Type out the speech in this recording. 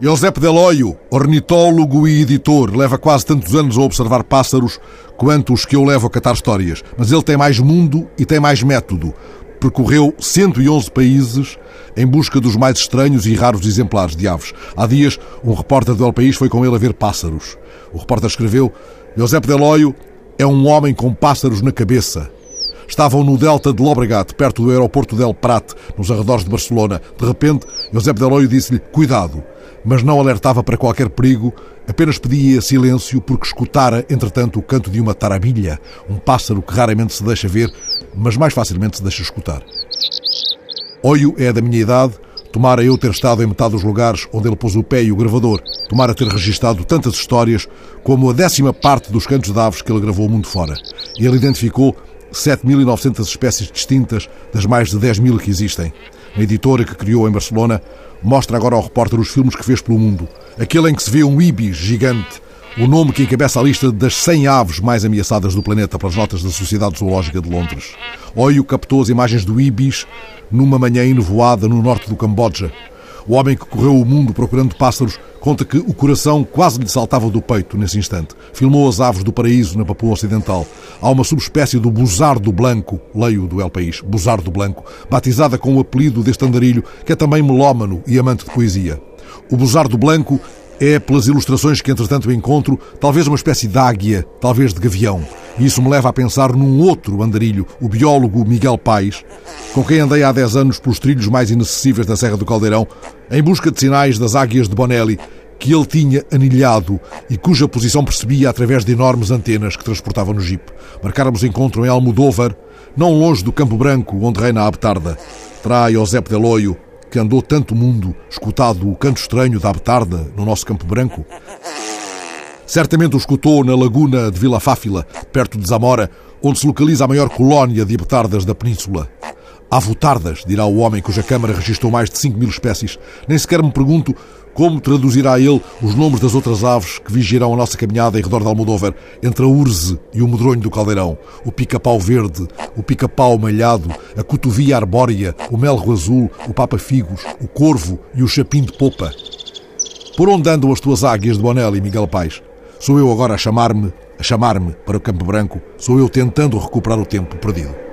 Eusébio Deloio, ornitólogo e editor, leva quase tantos anos a observar pássaros quanto os que eu levo a catar histórias. Mas ele tem mais mundo e tem mais método. Percorreu 111 países em busca dos mais estranhos e raros exemplares de aves. Há dias, um repórter do El País foi com ele a ver pássaros. O repórter escreveu: Eusébio Deloio é um homem com pássaros na cabeça. Estavam no delta de Lobregat, perto do aeroporto del Prat, nos arredores de Barcelona. De repente, Eusébio Deloio disse-lhe: Cuidado! Mas não alertava para qualquer perigo, apenas pedia silêncio porque escutara, entretanto, o canto de uma tarabilha, um pássaro que raramente se deixa ver, mas mais facilmente se deixa escutar. Oio é da minha idade, tomara eu ter estado em metade dos lugares onde ele pôs o pé e o gravador, tomara ter registado tantas histórias como a décima parte dos cantos de aves que ele gravou mundo fora. E ele identificou 7.900 espécies distintas das mais de 10 mil que existem. A editora que criou em Barcelona mostra agora ao repórter os filmes que fez pelo mundo. Aquele em que se vê um ibis gigante, o nome que encabeça a lista das 100 aves mais ameaçadas do planeta pelas notas da Sociedade Zoológica de Londres. Oio captou as imagens do ibis numa manhã enovoada no norte do Camboja. O homem que correu o mundo procurando pássaros conta que o coração quase lhe saltava do peito nesse instante. Filmou as aves do paraíso na Papua Ocidental. Há uma subespécie do buzardo blanco, leio do El País, buzardo blanco, batizada com o apelido deste andarilho, que é também melómano e amante de poesia. O buzardo blanco é, pelas ilustrações que entretanto encontro, talvez uma espécie de águia, talvez de gavião. Isso me leva a pensar num outro andarilho, o biólogo Miguel Paes, com quem andei há 10 anos pelos trilhos mais inacessíveis da Serra do Caldeirão, em busca de sinais das águias de Bonelli, que ele tinha anilhado e cuja posição percebia através de enormes antenas que transportava no jipe. Marcáramos encontro em Almodóvar, não longe do Campo Branco, onde reina a Abtarda. Trai José Deloio, que andou tanto mundo, escutado o canto estranho da Abtarda no nosso Campo Branco? Certamente o escutou na laguna de Vila Fáfila, perto de Zamora, onde se localiza a maior colónia de abetardas da península. Avotardas, dirá o homem cuja Câmara registrou mais de 5 mil espécies. Nem sequer me pergunto como traduzirá ele os nomes das outras aves que vigiarão a nossa caminhada em redor de Almodóvar, entre a urze e o medronho do caldeirão, o pica-pau verde, o pica-pau malhado, a cotovia arbórea, o melro azul, o papa-figos, o corvo e o chapim de popa. Por onde andam as tuas águias de Bonelli, Miguel Paes? Sou eu agora a chamar-me, a chamar-me para o Campo Branco, sou eu tentando recuperar o tempo perdido.